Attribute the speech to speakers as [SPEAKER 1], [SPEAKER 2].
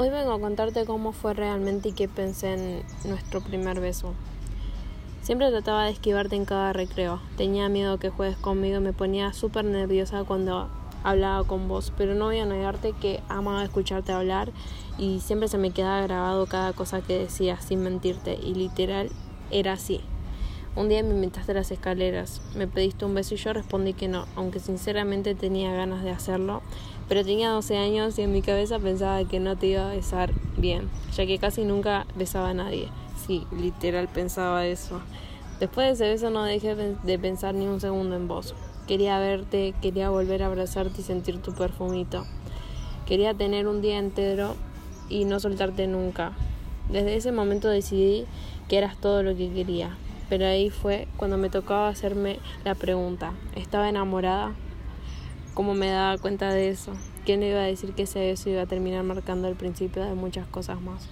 [SPEAKER 1] Hoy vengo a contarte cómo fue realmente y qué pensé en nuestro primer beso. Siempre trataba de esquivarte en cada recreo. Tenía miedo que juegues conmigo me ponía súper nerviosa cuando hablaba con vos, pero no voy a negarte que amaba escucharte hablar y siempre se me quedaba grabado cada cosa que decías sin mentirte y literal era así. Un día me invitaste a las escaleras, me pediste un beso y yo respondí que no, aunque sinceramente tenía ganas de hacerlo, pero tenía 12 años y en mi cabeza pensaba que no te iba a besar bien, ya que casi nunca besaba a nadie. Sí, literal pensaba eso. Después de ese beso no dejé de pensar ni un segundo en vos. Quería verte, quería volver a abrazarte y sentir tu perfumito. Quería tener un día entero y no soltarte nunca. Desde ese momento decidí que eras todo lo que quería. Pero ahí fue cuando me tocaba hacerme la pregunta, ¿estaba enamorada? ¿Cómo me daba cuenta de eso? ¿Quién iba a decir que ese beso iba a terminar marcando el principio de muchas cosas más?